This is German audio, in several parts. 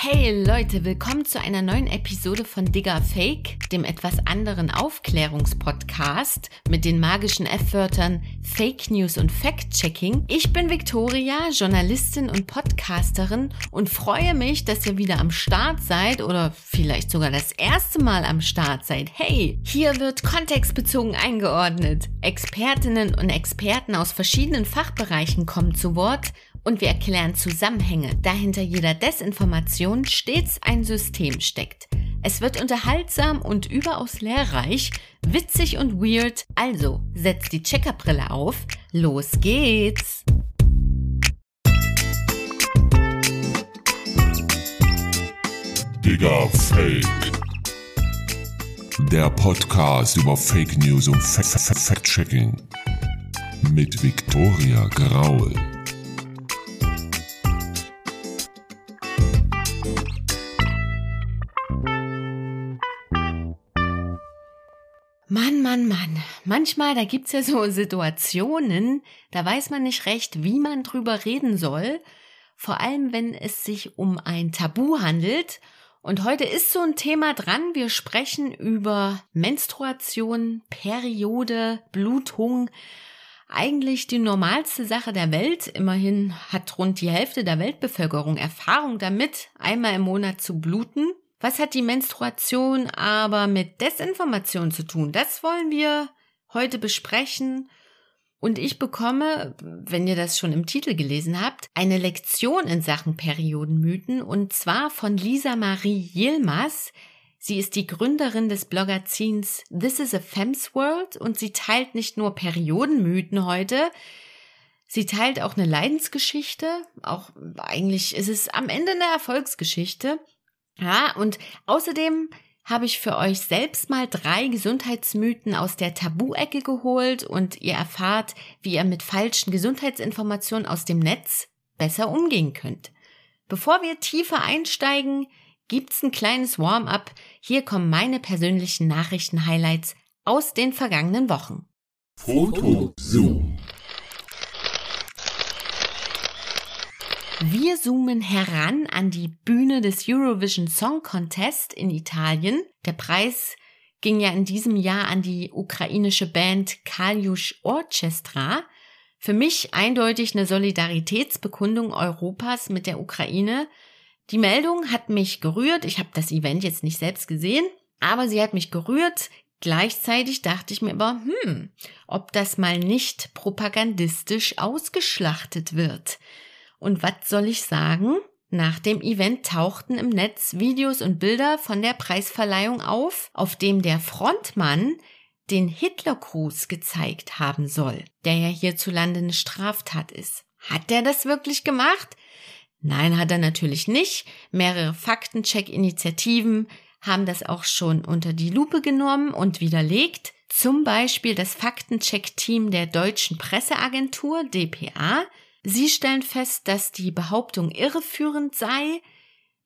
Hey Leute, willkommen zu einer neuen Episode von Digger Fake, dem etwas anderen Aufklärungspodcast mit den magischen F-Wörtern Fake News und Fact-Checking. Ich bin Victoria, Journalistin und Podcasterin und freue mich, dass ihr wieder am Start seid oder vielleicht sogar das erste Mal am Start seid. Hey, hier wird kontextbezogen eingeordnet. Expertinnen und Experten aus verschiedenen Fachbereichen kommen zu Wort und wir erklären Zusammenhänge, da hinter jeder Desinformation stets ein System steckt. Es wird unterhaltsam und überaus lehrreich, witzig und weird, also setzt die Checkerbrille auf, los geht's! Digga Fake. Der Podcast über Fake News und Fact-Checking. Mit Victoria Graul. Mann, Mann, Mann. Manchmal, da gibt's ja so Situationen, da weiß man nicht recht, wie man drüber reden soll. Vor allem, wenn es sich um ein Tabu handelt. Und heute ist so ein Thema dran. Wir sprechen über Menstruation, Periode, Blutung. Eigentlich die normalste Sache der Welt. Immerhin hat rund die Hälfte der Weltbevölkerung Erfahrung damit, einmal im Monat zu bluten. Was hat die Menstruation aber mit Desinformation zu tun? Das wollen wir heute besprechen. Und ich bekomme, wenn ihr das schon im Titel gelesen habt, eine Lektion in Sachen Periodenmythen und zwar von Lisa Marie Yilmaz. Sie ist die Gründerin des Bloggerzins This is a Femmes World und sie teilt nicht nur Periodenmythen heute, sie teilt auch eine Leidensgeschichte, auch eigentlich ist es am Ende eine Erfolgsgeschichte ja, und außerdem habe ich für euch selbst mal drei Gesundheitsmythen aus der Tabu-Ecke geholt und ihr erfahrt, wie ihr mit falschen Gesundheitsinformationen aus dem Netz besser umgehen könnt. Bevor wir tiefer einsteigen, gibt's ein kleines Warm-up. Hier kommen meine persönlichen Nachrichten-Highlights aus den vergangenen Wochen. Foto Zoom. Wir zoomen heran an die Bühne des Eurovision Song Contest in Italien. Der Preis ging ja in diesem Jahr an die ukrainische Band Kaljush Orchestra. Für mich eindeutig eine Solidaritätsbekundung Europas mit der Ukraine. Die Meldung hat mich gerührt. Ich habe das Event jetzt nicht selbst gesehen, aber sie hat mich gerührt. Gleichzeitig dachte ich mir aber, hm, ob das mal nicht propagandistisch ausgeschlachtet wird. Und was soll ich sagen? Nach dem Event tauchten im Netz Videos und Bilder von der Preisverleihung auf, auf dem der Frontmann den Hitlergruß gezeigt haben soll, der ja hierzulande eine Straftat ist. Hat der das wirklich gemacht? Nein, hat er natürlich nicht. Mehrere Faktencheck-Initiativen haben das auch schon unter die Lupe genommen und widerlegt. Zum Beispiel das Faktencheck-Team der Deutschen Presseagentur DPA, Sie stellen fest, dass die Behauptung irreführend sei.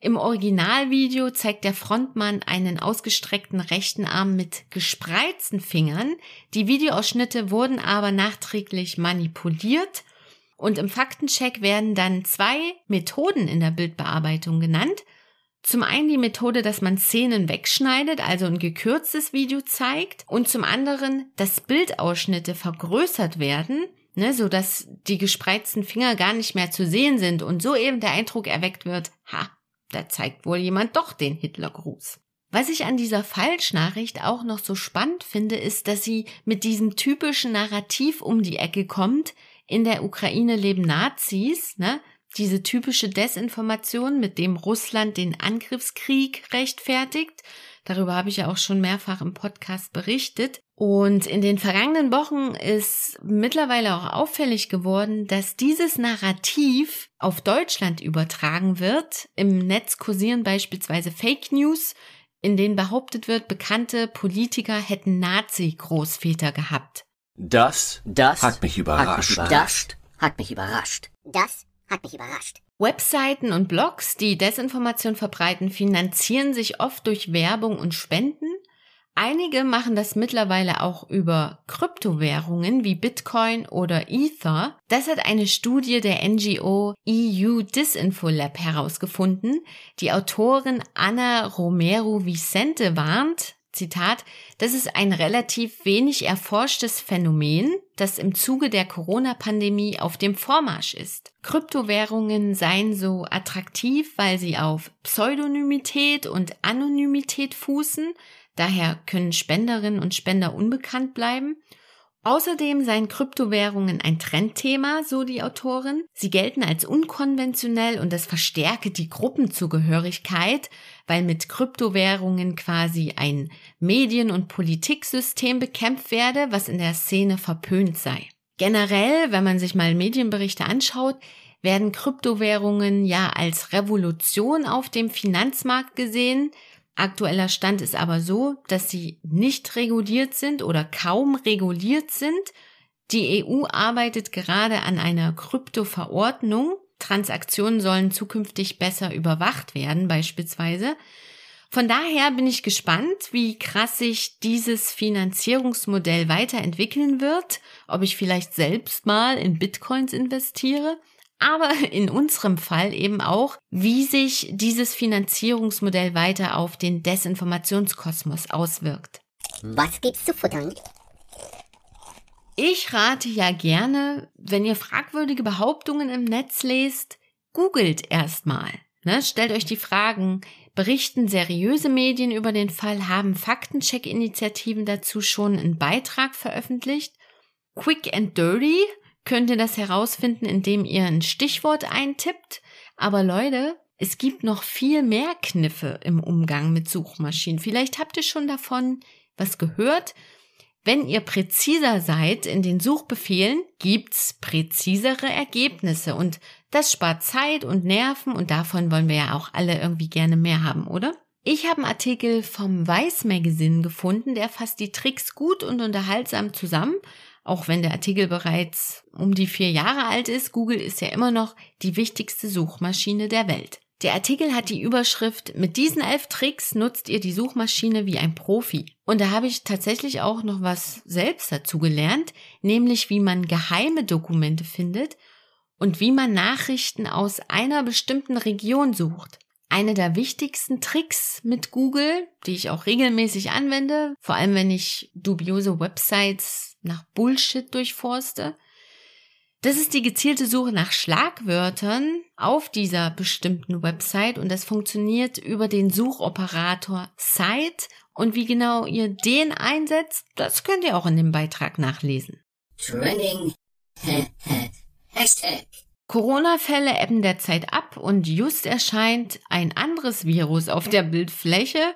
Im Originalvideo zeigt der Frontmann einen ausgestreckten rechten Arm mit gespreizten Fingern. Die Videoausschnitte wurden aber nachträglich manipuliert und im Faktencheck werden dann zwei Methoden in der Bildbearbeitung genannt. Zum einen die Methode, dass man Szenen wegschneidet, also ein gekürztes Video zeigt, und zum anderen, dass Bildausschnitte vergrößert werden, ne, so dass die gespreizten Finger gar nicht mehr zu sehen sind und so eben der Eindruck erweckt wird, ha, da zeigt wohl jemand doch den Hitlergruß. Was ich an dieser Falschnachricht auch noch so spannend finde, ist, dass sie mit diesem typischen Narrativ um die Ecke kommt, in der Ukraine leben Nazis, ne? Diese typische Desinformation, mit dem Russland den Angriffskrieg rechtfertigt. Darüber habe ich ja auch schon mehrfach im Podcast berichtet. Und in den vergangenen Wochen ist mittlerweile auch auffällig geworden, dass dieses Narrativ auf Deutschland übertragen wird. Im Netz kursieren beispielsweise Fake News, in denen behauptet wird, bekannte Politiker hätten Nazi-Großväter gehabt. Das, das hat mich überrascht. Das hat mich überrascht. Das hat mich überrascht. Webseiten und Blogs, die Desinformation verbreiten, finanzieren sich oft durch Werbung und Spenden. Einige machen das mittlerweile auch über Kryptowährungen wie Bitcoin oder Ether. Das hat eine Studie der NGO EU Disinfo Lab herausgefunden. Die Autorin Anna Romero Vicente warnt, Zitat, das ist ein relativ wenig erforschtes Phänomen, das im Zuge der Corona-Pandemie auf dem Vormarsch ist. Kryptowährungen seien so attraktiv, weil sie auf Pseudonymität und Anonymität fußen, daher können Spenderinnen und Spender unbekannt bleiben Außerdem seien Kryptowährungen ein Trendthema, so die Autorin. Sie gelten als unkonventionell und das verstärke die Gruppenzugehörigkeit, weil mit Kryptowährungen quasi ein Medien- und Politiksystem bekämpft werde, was in der Szene verpönt sei. Generell, wenn man sich mal Medienberichte anschaut, werden Kryptowährungen ja als Revolution auf dem Finanzmarkt gesehen, Aktueller Stand ist aber so, dass sie nicht reguliert sind oder kaum reguliert sind. Die EU arbeitet gerade an einer Kryptoverordnung. Transaktionen sollen zukünftig besser überwacht werden, beispielsweise. Von daher bin ich gespannt, wie krass sich dieses Finanzierungsmodell weiterentwickeln wird, ob ich vielleicht selbst mal in Bitcoins investiere aber in unserem Fall eben auch, wie sich dieses Finanzierungsmodell weiter auf den Desinformationskosmos auswirkt. Was gibt's zu futtern? Ich rate ja gerne, wenn ihr fragwürdige Behauptungen im Netz lest, googelt erstmal. Ne? Stellt euch die Fragen, berichten seriöse Medien über den Fall, haben Faktencheck-Initiativen dazu schon einen Beitrag veröffentlicht? Quick and Dirty könnt ihr das herausfinden, indem ihr ein Stichwort eintippt. Aber Leute, es gibt noch viel mehr Kniffe im Umgang mit Suchmaschinen. Vielleicht habt ihr schon davon was gehört. Wenn ihr präziser seid in den Suchbefehlen, gibt's präzisere Ergebnisse und das spart Zeit und Nerven und davon wollen wir ja auch alle irgendwie gerne mehr haben, oder? Ich habe einen Artikel vom Weiß Magazine gefunden, der fasst die Tricks gut und unterhaltsam zusammen auch wenn der Artikel bereits um die vier Jahre alt ist, Google ist ja immer noch die wichtigste Suchmaschine der Welt. Der Artikel hat die Überschrift, mit diesen elf Tricks nutzt ihr die Suchmaschine wie ein Profi. Und da habe ich tatsächlich auch noch was selbst dazu gelernt, nämlich wie man geheime Dokumente findet und wie man Nachrichten aus einer bestimmten Region sucht. Eine der wichtigsten Tricks mit Google, die ich auch regelmäßig anwende, vor allem wenn ich dubiose Websites nach Bullshit durchforste. Das ist die gezielte Suche nach Schlagwörtern auf dieser bestimmten Website und das funktioniert über den Suchoperator Site und wie genau ihr den einsetzt, das könnt ihr auch in dem Beitrag nachlesen. Trending. Hashtag. Corona-Fälle ebben derzeit ab und just erscheint ein anderes Virus auf der Bildfläche,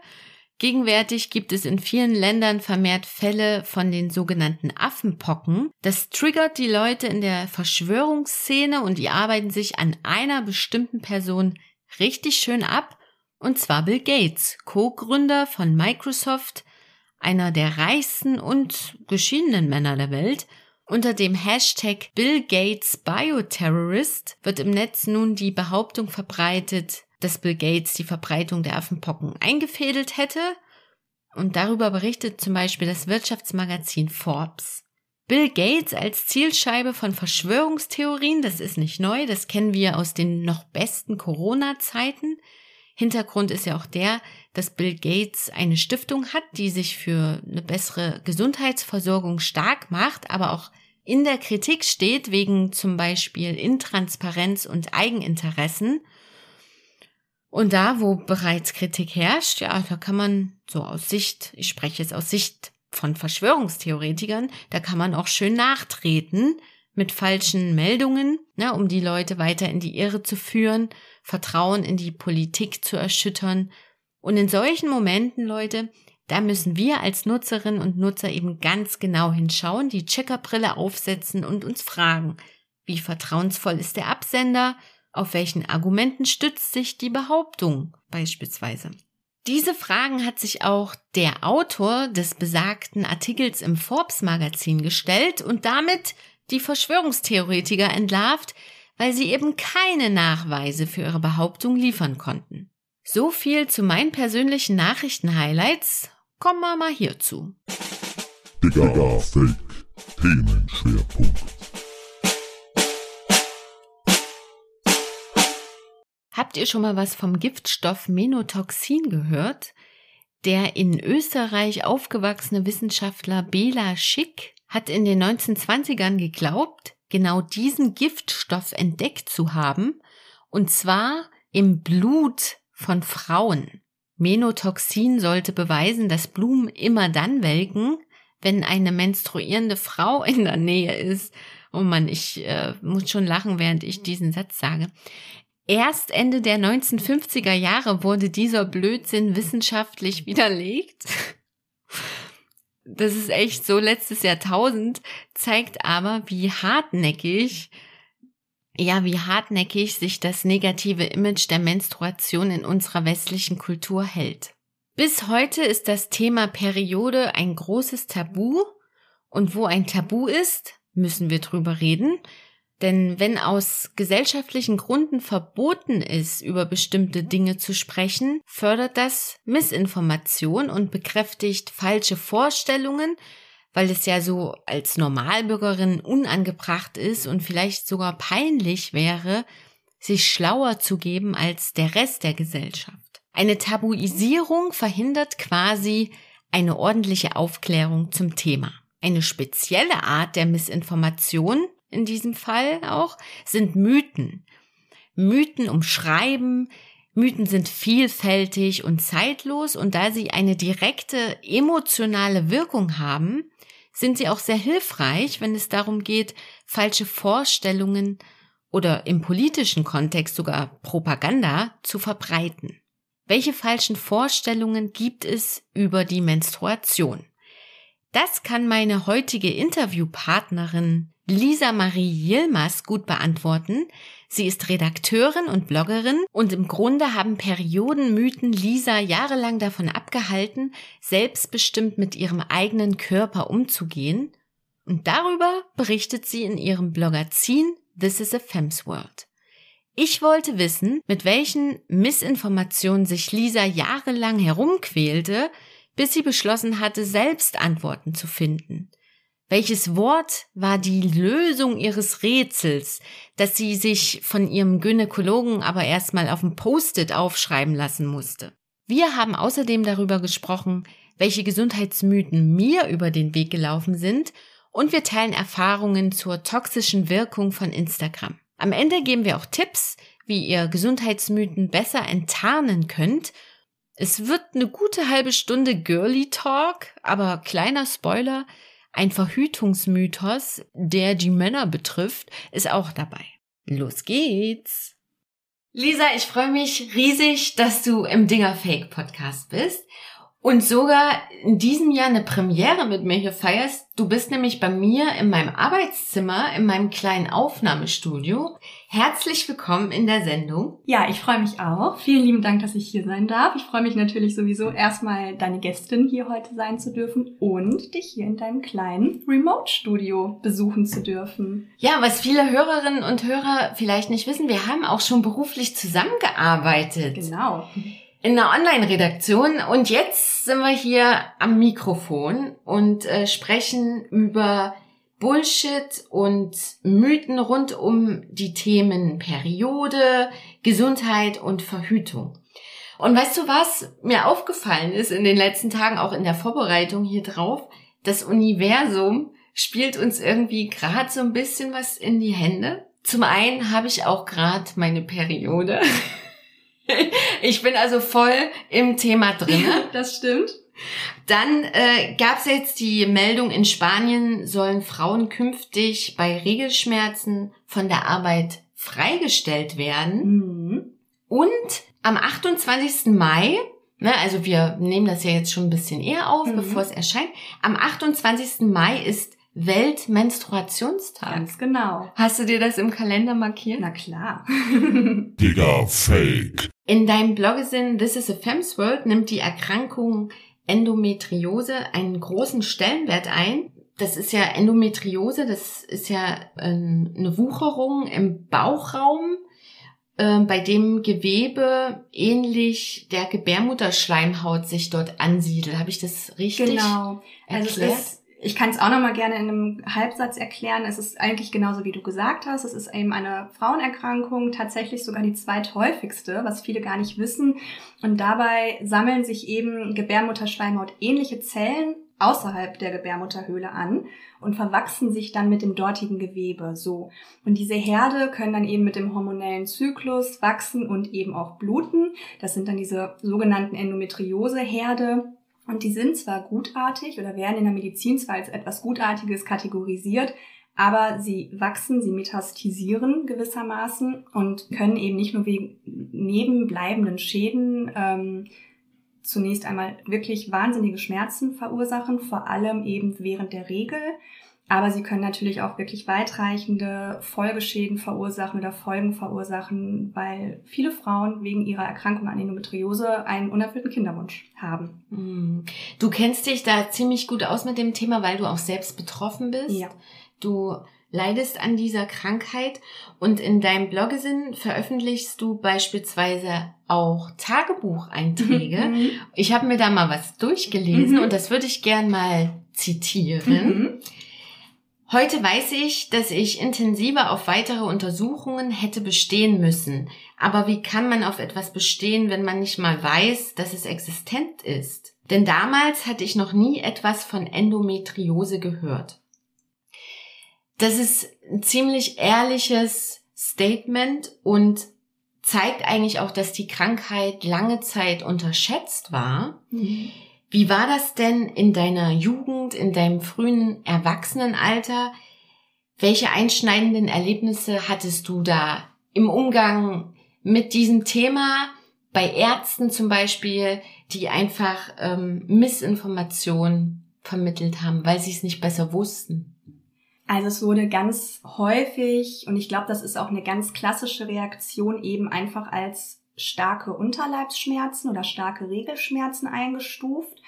Gegenwärtig gibt es in vielen Ländern vermehrt Fälle von den sogenannten Affenpocken. Das triggert die Leute in der Verschwörungsszene und die arbeiten sich an einer bestimmten Person richtig schön ab, und zwar Bill Gates, Co-Gründer von Microsoft, einer der reichsten und geschiedenen Männer der Welt. Unter dem Hashtag Bill Gates Bioterrorist wird im Netz nun die Behauptung verbreitet, dass Bill Gates die Verbreitung der Affenpocken eingefädelt hätte. Und darüber berichtet zum Beispiel das Wirtschaftsmagazin Forbes. Bill Gates als Zielscheibe von Verschwörungstheorien, das ist nicht neu, das kennen wir aus den noch besten Corona-Zeiten. Hintergrund ist ja auch der, dass Bill Gates eine Stiftung hat, die sich für eine bessere Gesundheitsversorgung stark macht, aber auch in der Kritik steht wegen zum Beispiel Intransparenz und Eigeninteressen. Und da, wo bereits Kritik herrscht, ja, da kann man so aus Sicht, ich spreche jetzt aus Sicht von Verschwörungstheoretikern, da kann man auch schön nachtreten mit falschen Meldungen, ne, um die Leute weiter in die Irre zu führen, Vertrauen in die Politik zu erschüttern. Und in solchen Momenten, Leute, da müssen wir als Nutzerinnen und Nutzer eben ganz genau hinschauen, die Checkerbrille aufsetzen und uns fragen, wie vertrauensvoll ist der Absender, auf welchen Argumenten stützt sich die Behauptung beispielsweise? Diese Fragen hat sich auch der Autor des besagten Artikels im Forbes Magazin gestellt und damit die Verschwörungstheoretiker entlarvt, weil sie eben keine Nachweise für ihre Behauptung liefern konnten. So viel zu meinen persönlichen Nachrichten-Highlights. kommen wir mal hierzu. Digga, Fake. Themenschwerpunkt. Habt ihr schon mal was vom Giftstoff Menotoxin gehört? Der in Österreich aufgewachsene Wissenschaftler Bela Schick hat in den 1920ern geglaubt, genau diesen Giftstoff entdeckt zu haben, und zwar im Blut von Frauen. Menotoxin sollte beweisen, dass Blumen immer dann welken, wenn eine menstruierende Frau in der Nähe ist. Oh Mann, ich äh, muss schon lachen, während ich diesen Satz sage. Erst Ende der 1950er Jahre wurde dieser Blödsinn wissenschaftlich widerlegt. Das ist echt so letztes Jahrtausend, zeigt aber, wie hartnäckig, ja, wie hartnäckig sich das negative Image der Menstruation in unserer westlichen Kultur hält. Bis heute ist das Thema Periode ein großes Tabu und wo ein Tabu ist, müssen wir drüber reden, denn wenn aus gesellschaftlichen Gründen verboten ist, über bestimmte Dinge zu sprechen, fördert das Missinformation und bekräftigt falsche Vorstellungen, weil es ja so als Normalbürgerin unangebracht ist und vielleicht sogar peinlich wäre, sich schlauer zu geben als der Rest der Gesellschaft. Eine Tabuisierung verhindert quasi eine ordentliche Aufklärung zum Thema. Eine spezielle Art der Missinformation in diesem Fall auch, sind Mythen. Mythen umschreiben, Mythen sind vielfältig und zeitlos und da sie eine direkte emotionale Wirkung haben, sind sie auch sehr hilfreich, wenn es darum geht, falsche Vorstellungen oder im politischen Kontext sogar Propaganda zu verbreiten. Welche falschen Vorstellungen gibt es über die Menstruation? Das kann meine heutige Interviewpartnerin Lisa Marie Yilmaz gut beantworten. Sie ist Redakteurin und Bloggerin und im Grunde haben Periodenmythen Lisa jahrelang davon abgehalten, selbstbestimmt mit ihrem eigenen Körper umzugehen. Und darüber berichtet sie in ihrem Blogazin This is a Fem's World. Ich wollte wissen, mit welchen Missinformationen sich Lisa jahrelang herumquälte, bis sie beschlossen hatte, selbst Antworten zu finden. Welches Wort war die Lösung ihres Rätsels, das sie sich von ihrem Gynäkologen aber erstmal auf dem Post-it aufschreiben lassen musste? Wir haben außerdem darüber gesprochen, welche Gesundheitsmythen mir über den Weg gelaufen sind und wir teilen Erfahrungen zur toxischen Wirkung von Instagram. Am Ende geben wir auch Tipps, wie ihr Gesundheitsmythen besser enttarnen könnt. Es wird eine gute halbe Stunde Girly Talk, aber kleiner Spoiler, ein Verhütungsmythos, der die Männer betrifft, ist auch dabei. Los geht's! Lisa, ich freue mich riesig, dass du im Dinger Fake Podcast bist und sogar in diesem Jahr eine Premiere mit mir hier feierst. Du bist nämlich bei mir in meinem Arbeitszimmer, in meinem kleinen Aufnahmestudio. Herzlich willkommen in der Sendung. Ja, ich freue mich auch. Vielen lieben Dank, dass ich hier sein darf. Ich freue mich natürlich sowieso erstmal deine Gästin hier heute sein zu dürfen und dich hier in deinem kleinen Remote-Studio besuchen zu dürfen. Ja, was viele Hörerinnen und Hörer vielleicht nicht wissen, wir haben auch schon beruflich zusammengearbeitet. Genau in einer Online-Redaktion und jetzt sind wir hier am Mikrofon und äh, sprechen über Bullshit und Mythen rund um die Themen Periode, Gesundheit und Verhütung. Und weißt du was mir aufgefallen ist in den letzten Tagen, auch in der Vorbereitung hier drauf? Das Universum spielt uns irgendwie gerade so ein bisschen was in die Hände. Zum einen habe ich auch gerade meine Periode. ich bin also voll im Thema drin. das stimmt. Dann äh, gab es jetzt die Meldung, in Spanien sollen Frauen künftig bei Regelschmerzen von der Arbeit freigestellt werden. Mhm. Und am 28. Mai, ne, also wir nehmen das ja jetzt schon ein bisschen eher auf, mhm. bevor es erscheint, am 28. Mai ist Weltmenstruationstag. Ganz genau. Hast du dir das im Kalender markiert? Na klar. Digga, fake. In deinem Bloggesinn This is a Fem's World nimmt die Erkrankung Endometriose einen großen Stellenwert ein. Das ist ja Endometriose, das ist ja ähm, eine Wucherung im Bauchraum. äh, bei dem Gewebe ähnlich der Gebärmutterschleimhaut sich dort ansiedelt. Habe ich das richtig Genau. Also es erklärt? ist, ich kann es auch noch mal gerne in einem Halbsatz erklären. Es ist eigentlich genauso, wie du gesagt hast. Es ist eben eine Frauenerkrankung, tatsächlich sogar die zweithäufigste, was viele gar nicht wissen. Und dabei sammeln sich eben Gebärmutterschleimhaut ähnliche Zellen außerhalb der Gebärmutterhöhle an und verwachsen sich dann mit dem dortigen Gewebe so. Und diese Herde können dann eben mit dem hormonellen Zyklus wachsen und eben auch bluten. Das sind dann diese sogenannten Endometriose-Herde. Und die sind zwar gutartig oder werden in der Medizin zwar als etwas Gutartiges kategorisiert, aber sie wachsen, sie metastisieren gewissermaßen und können eben nicht nur wegen nebenbleibenden Schäden ähm, zunächst einmal wirklich wahnsinnige Schmerzen verursachen, vor allem eben während der Regel. Aber sie können natürlich auch wirklich weitreichende Folgeschäden verursachen oder Folgen verursachen, weil viele Frauen wegen ihrer Erkrankung an Endometriose einen unerfüllten Kinderwunsch haben. Hm. Du kennst dich da ziemlich gut aus mit dem Thema, weil du auch selbst betroffen bist. Ja. Du leidest an dieser Krankheit und in deinem Bloggesinn veröffentlichst du beispielsweise auch Tagebucheinträge. Mhm. Ich habe mir da mal was durchgelesen Mhm. und das würde ich gern mal zitieren. Heute weiß ich, dass ich intensiver auf weitere Untersuchungen hätte bestehen müssen. Aber wie kann man auf etwas bestehen, wenn man nicht mal weiß, dass es existent ist? Denn damals hatte ich noch nie etwas von Endometriose gehört. Das ist ein ziemlich ehrliches Statement und zeigt eigentlich auch, dass die Krankheit lange Zeit unterschätzt war. Mhm. Wie war das denn in deiner Jugend, in deinem frühen Erwachsenenalter? Welche einschneidenden Erlebnisse hattest du da im Umgang mit diesem Thema? Bei Ärzten zum Beispiel, die einfach ähm, Missinformationen vermittelt haben, weil sie es nicht besser wussten. Also es wurde ganz häufig, und ich glaube, das ist auch eine ganz klassische Reaktion, eben einfach als starke Unterleibsschmerzen oder starke Regelschmerzen eingestuft.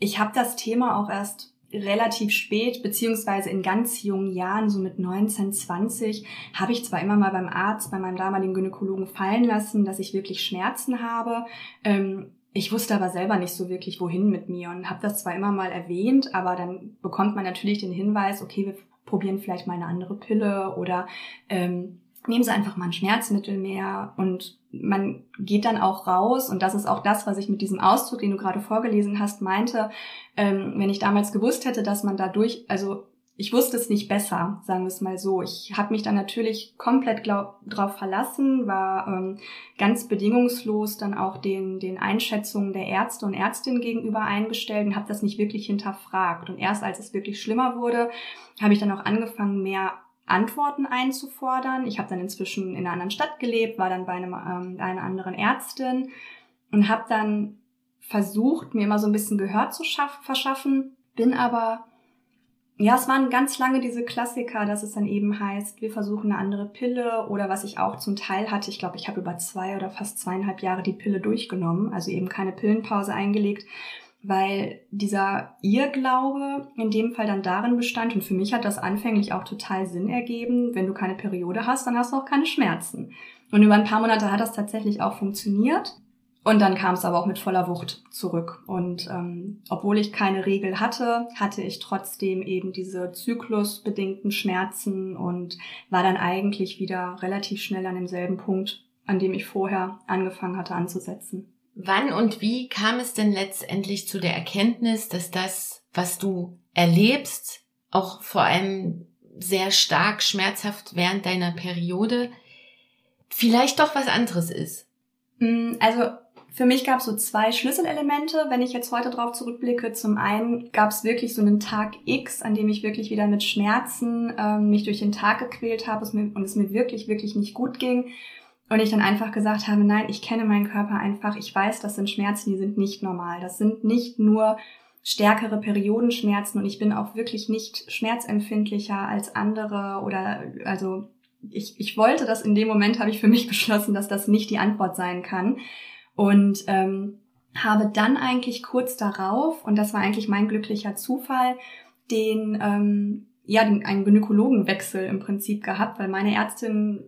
Ich habe das Thema auch erst relativ spät, beziehungsweise in ganz jungen Jahren, so mit 19, 20, habe ich zwar immer mal beim Arzt, bei meinem damaligen Gynäkologen fallen lassen, dass ich wirklich Schmerzen habe. Ähm, ich wusste aber selber nicht so wirklich, wohin mit mir und habe das zwar immer mal erwähnt, aber dann bekommt man natürlich den Hinweis, okay, wir probieren vielleicht mal eine andere Pille oder ähm, nehmen Sie einfach mal ein Schmerzmittel mehr und man geht dann auch raus und das ist auch das, was ich mit diesem Ausdruck, den du gerade vorgelesen hast, meinte, ähm, wenn ich damals gewusst hätte, dass man dadurch, also ich wusste es nicht besser, sagen wir es mal so. Ich habe mich dann natürlich komplett glaub, drauf verlassen, war ähm, ganz bedingungslos dann auch den, den Einschätzungen der Ärzte und Ärztinnen gegenüber eingestellt und habe das nicht wirklich hinterfragt. Und erst als es wirklich schlimmer wurde, habe ich dann auch angefangen, mehr Antworten einzufordern. Ich habe dann inzwischen in einer anderen Stadt gelebt, war dann bei einem, ähm, einer anderen Ärztin und habe dann versucht, mir immer so ein bisschen Gehör zu schaff verschaffen, bin aber ja, es waren ganz lange diese Klassiker, dass es dann eben heißt, wir versuchen eine andere Pille oder was ich auch zum Teil hatte. Ich glaube, ich habe über zwei oder fast zweieinhalb Jahre die Pille durchgenommen, also eben keine Pillenpause eingelegt, weil dieser Irrglaube in dem Fall dann darin bestand und für mich hat das anfänglich auch total Sinn ergeben, wenn du keine Periode hast, dann hast du auch keine Schmerzen. Und über ein paar Monate hat das tatsächlich auch funktioniert. Und dann kam es aber auch mit voller Wucht zurück. Und ähm, obwohl ich keine Regel hatte, hatte ich trotzdem eben diese zyklusbedingten Schmerzen und war dann eigentlich wieder relativ schnell an demselben Punkt, an dem ich vorher angefangen hatte anzusetzen. Wann und wie kam es denn letztendlich zu der Erkenntnis, dass das, was du erlebst, auch vor allem sehr stark schmerzhaft während deiner Periode, vielleicht doch was anderes ist? Mm, Also für mich gab es so zwei Schlüsselelemente, wenn ich jetzt heute drauf zurückblicke. Zum einen gab es wirklich so einen Tag X, an dem ich wirklich wieder mit Schmerzen ähm, mich durch den Tag gequält habe und es mir wirklich, wirklich nicht gut ging. Und ich dann einfach gesagt habe, nein, ich kenne meinen Körper einfach, ich weiß, das sind Schmerzen, die sind nicht normal. Das sind nicht nur stärkere Periodenschmerzen und ich bin auch wirklich nicht schmerzempfindlicher als andere oder also ich, ich wollte das in dem Moment, habe ich für mich beschlossen, dass das nicht die Antwort sein kann. Und ähm, habe dann eigentlich kurz darauf, und das war eigentlich mein glücklicher Zufall, den, ähm, ja, den, einen Gynäkologenwechsel im Prinzip gehabt, weil meine Ärztin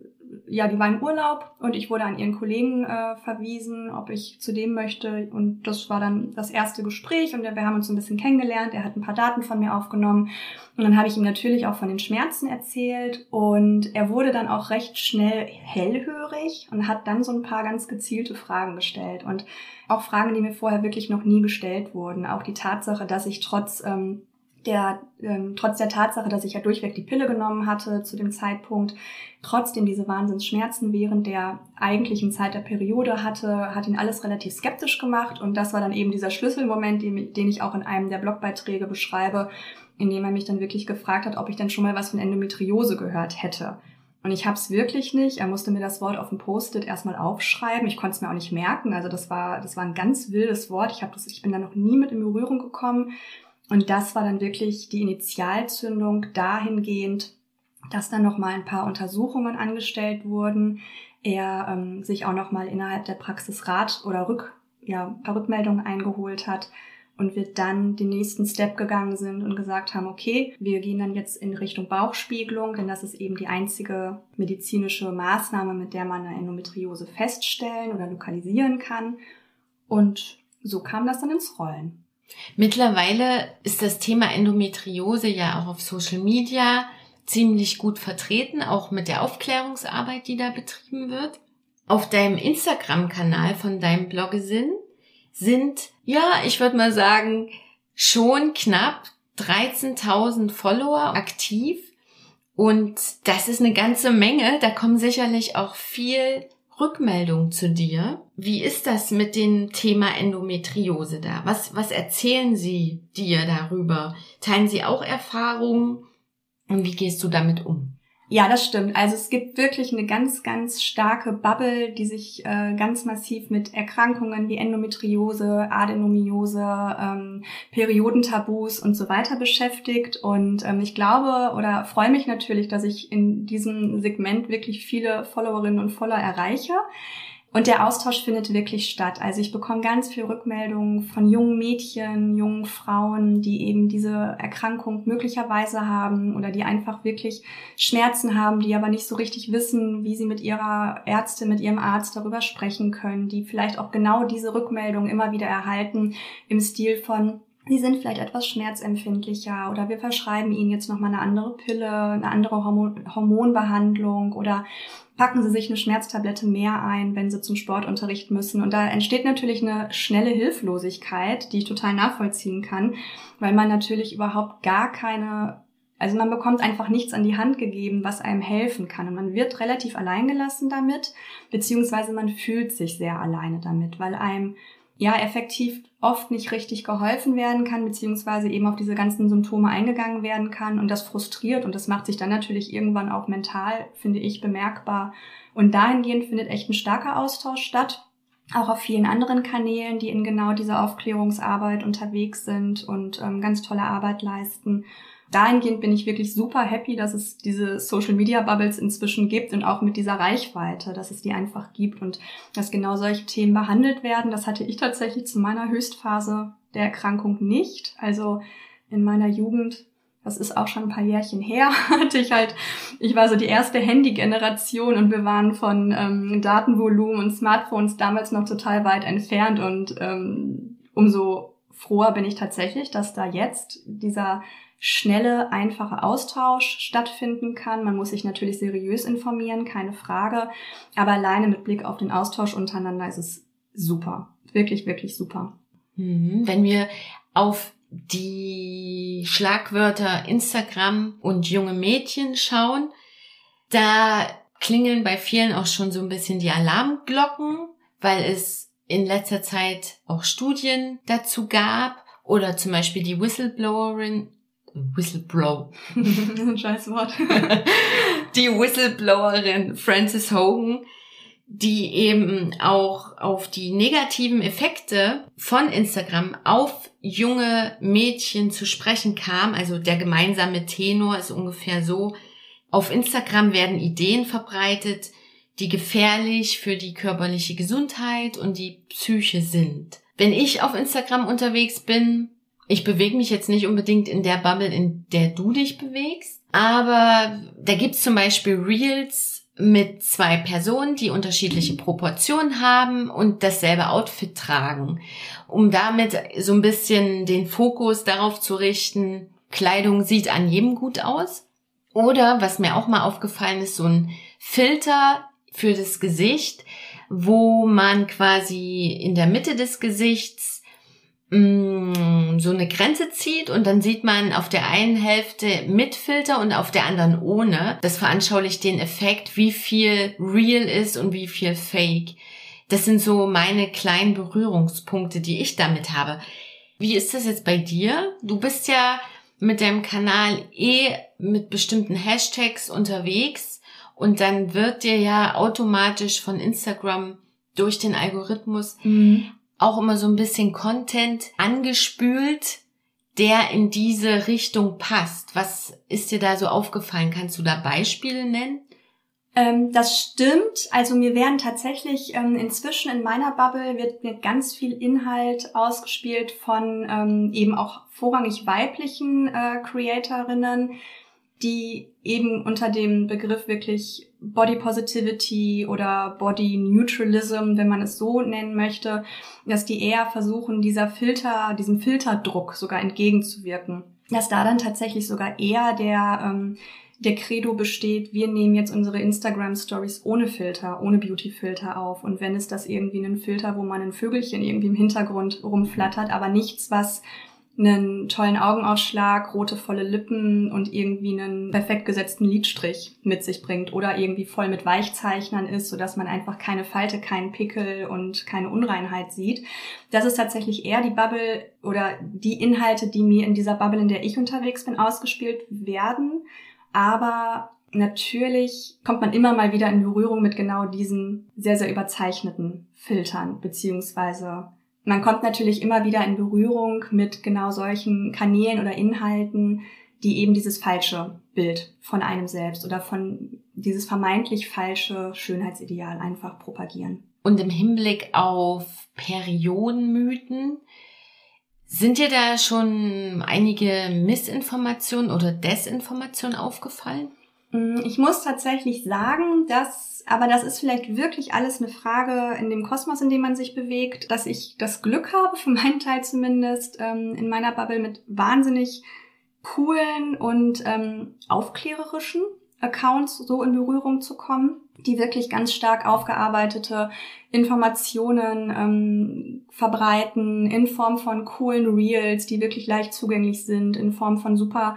ja, die war im Urlaub und ich wurde an ihren Kollegen äh, verwiesen, ob ich zu dem möchte. Und das war dann das erste Gespräch und wir haben uns ein bisschen kennengelernt. Er hat ein paar Daten von mir aufgenommen und dann habe ich ihm natürlich auch von den Schmerzen erzählt und er wurde dann auch recht schnell hellhörig und hat dann so ein paar ganz gezielte Fragen gestellt und auch Fragen, die mir vorher wirklich noch nie gestellt wurden. Auch die Tatsache, dass ich trotz ähm, der ähm, trotz der Tatsache, dass ich ja durchweg die Pille genommen hatte zu dem Zeitpunkt, trotzdem diese Wahnsinnsschmerzen während der eigentlichen Zeit der Periode hatte, hat ihn alles relativ skeptisch gemacht und das war dann eben dieser Schlüsselmoment, den, den ich auch in einem der Blogbeiträge beschreibe, in dem er mich dann wirklich gefragt hat, ob ich denn schon mal was von Endometriose gehört hätte. Und ich habe es wirklich nicht. Er musste mir das Wort auf dem Post-it erstmal aufschreiben. Ich konnte es mir auch nicht merken. Also das war, das war ein ganz wildes Wort. Ich, hab das, ich bin da noch nie mit in Berührung gekommen. Und das war dann wirklich die Initialzündung dahingehend, dass dann nochmal ein paar Untersuchungen angestellt wurden. Er ähm, sich auch nochmal innerhalb der Praxis Rat oder Rück, ja, ein paar Rückmeldungen eingeholt hat und wir dann den nächsten Step gegangen sind und gesagt haben, okay, wir gehen dann jetzt in Richtung Bauchspiegelung, denn das ist eben die einzige medizinische Maßnahme, mit der man eine Endometriose feststellen oder lokalisieren kann. Und so kam das dann ins Rollen. Mittlerweile ist das Thema Endometriose ja auch auf Social Media ziemlich gut vertreten, auch mit der Aufklärungsarbeit, die da betrieben wird. Auf deinem Instagram-Kanal von deinem Bloggesinn sind, ja, ich würde mal sagen, schon knapp 13.000 Follower aktiv. Und das ist eine ganze Menge. Da kommen sicherlich auch viel Rückmeldung zu dir. Wie ist das mit dem Thema Endometriose da? Was, was erzählen sie dir darüber? Teilen sie auch Erfahrungen? Und wie gehst du damit um? Ja, das stimmt. Also es gibt wirklich eine ganz, ganz starke Bubble, die sich äh, ganz massiv mit Erkrankungen wie Endometriose, Adenomiose, ähm, Periodentabus und so weiter beschäftigt. Und ähm, ich glaube oder freue mich natürlich, dass ich in diesem Segment wirklich viele Followerinnen und Follower erreiche. Und der Austausch findet wirklich statt. Also ich bekomme ganz viel Rückmeldungen von jungen Mädchen, jungen Frauen, die eben diese Erkrankung möglicherweise haben oder die einfach wirklich Schmerzen haben, die aber nicht so richtig wissen, wie sie mit ihrer Ärztin, mit ihrem Arzt darüber sprechen können, die vielleicht auch genau diese Rückmeldung immer wieder erhalten im Stil von, Sie sind vielleicht etwas schmerzempfindlicher oder wir verschreiben Ihnen jetzt nochmal eine andere Pille, eine andere Hormon Hormonbehandlung oder packen sie sich eine Schmerztablette mehr ein, wenn sie zum Sportunterricht müssen. Und da entsteht natürlich eine schnelle Hilflosigkeit, die ich total nachvollziehen kann, weil man natürlich überhaupt gar keine, also man bekommt einfach nichts an die Hand gegeben, was einem helfen kann. Und man wird relativ alleingelassen damit, beziehungsweise man fühlt sich sehr alleine damit, weil einem ja effektiv oft nicht richtig geholfen werden kann, beziehungsweise eben auf diese ganzen Symptome eingegangen werden kann und das frustriert und das macht sich dann natürlich irgendwann auch mental, finde ich, bemerkbar. Und dahingehend findet echt ein starker Austausch statt. Auch auf vielen anderen Kanälen, die in genau dieser Aufklärungsarbeit unterwegs sind und ähm, ganz tolle Arbeit leisten dahingehend bin ich wirklich super happy, dass es diese Social Media Bubbles inzwischen gibt und auch mit dieser Reichweite, dass es die einfach gibt und dass genau solche Themen behandelt werden. Das hatte ich tatsächlich zu meiner Höchstphase der Erkrankung nicht. Also in meiner Jugend, das ist auch schon ein paar Jährchen her, hatte ich halt, ich war so die erste Handy-Generation und wir waren von ähm, Datenvolumen und Smartphones damals noch total weit entfernt und ähm, umso froher bin ich tatsächlich, dass da jetzt dieser schnelle, einfache Austausch stattfinden kann. Man muss sich natürlich seriös informieren, keine Frage. Aber alleine mit Blick auf den Austausch untereinander ist es super. Wirklich, wirklich super. Mhm. Wenn wir auf die Schlagwörter Instagram und junge Mädchen schauen, da klingeln bei vielen auch schon so ein bisschen die Alarmglocken, weil es in letzter Zeit auch Studien dazu gab oder zum Beispiel die Whistleblowerin Whistleblow. Scheiß Wort. die Whistleblowerin Frances Hogan, die eben auch auf die negativen Effekte von Instagram auf junge Mädchen zu sprechen kam. Also der gemeinsame Tenor ist ungefähr so. Auf Instagram werden Ideen verbreitet, die gefährlich für die körperliche Gesundheit und die Psyche sind. Wenn ich auf Instagram unterwegs bin, ich bewege mich jetzt nicht unbedingt in der Bubble, in der du dich bewegst, aber da gibt's zum Beispiel Reels mit zwei Personen, die unterschiedliche Proportionen haben und dasselbe Outfit tragen, um damit so ein bisschen den Fokus darauf zu richten, Kleidung sieht an jedem gut aus. Oder, was mir auch mal aufgefallen ist, so ein Filter für das Gesicht, wo man quasi in der Mitte des Gesichts Mm, so eine Grenze zieht und dann sieht man auf der einen Hälfte mit Filter und auf der anderen ohne. Das veranschaulicht den Effekt, wie viel real ist und wie viel fake. Das sind so meine kleinen Berührungspunkte, die ich damit habe. Wie ist das jetzt bei dir? Du bist ja mit deinem Kanal eh mit bestimmten Hashtags unterwegs und dann wird dir ja automatisch von Instagram durch den Algorithmus mhm auch immer so ein bisschen Content angespült, der in diese Richtung passt. Was ist dir da so aufgefallen? Kannst du da Beispiele nennen? Ähm, das stimmt. Also mir werden tatsächlich ähm, inzwischen in meiner Bubble wird mir ganz viel Inhalt ausgespielt von ähm, eben auch vorrangig weiblichen äh, Creatorinnen, die eben unter dem Begriff wirklich Body Positivity oder Body Neutralism, wenn man es so nennen möchte, dass die eher versuchen, dieser Filter, diesem Filterdruck sogar entgegenzuwirken. Dass da dann tatsächlich sogar eher der, ähm, der Credo besteht, wir nehmen jetzt unsere Instagram Stories ohne Filter, ohne Beauty Filter auf. Und wenn es das irgendwie einen Filter, wo man ein Vögelchen irgendwie im Hintergrund rumflattert, aber nichts, was einen tollen Augenausschlag, rote volle Lippen und irgendwie einen perfekt gesetzten Lidstrich mit sich bringt oder irgendwie voll mit Weichzeichnern ist, sodass man einfach keine Falte, keinen Pickel und keine Unreinheit sieht. Das ist tatsächlich eher die Bubble oder die Inhalte, die mir in dieser Bubble, in der ich unterwegs bin, ausgespielt werden. Aber natürlich kommt man immer mal wieder in Berührung mit genau diesen sehr, sehr überzeichneten Filtern beziehungsweise man kommt natürlich immer wieder in Berührung mit genau solchen Kanälen oder Inhalten, die eben dieses falsche Bild von einem selbst oder von dieses vermeintlich falsche Schönheitsideal einfach propagieren. Und im Hinblick auf Periodenmythen, sind dir da schon einige Missinformationen oder Desinformationen aufgefallen? Mm, ich muss tatsächlich sagen, dass, aber das ist vielleicht wirklich alles eine Frage in dem Kosmos, in dem man sich bewegt, dass ich das Glück habe, für meinen Teil zumindest, ähm, in meiner Bubble mit wahnsinnig coolen und ähm, aufklärerischen Accounts so in Berührung zu kommen, die wirklich ganz stark aufgearbeitete Informationen ähm, verbreiten in Form von coolen Reels, die wirklich leicht zugänglich sind, in Form von super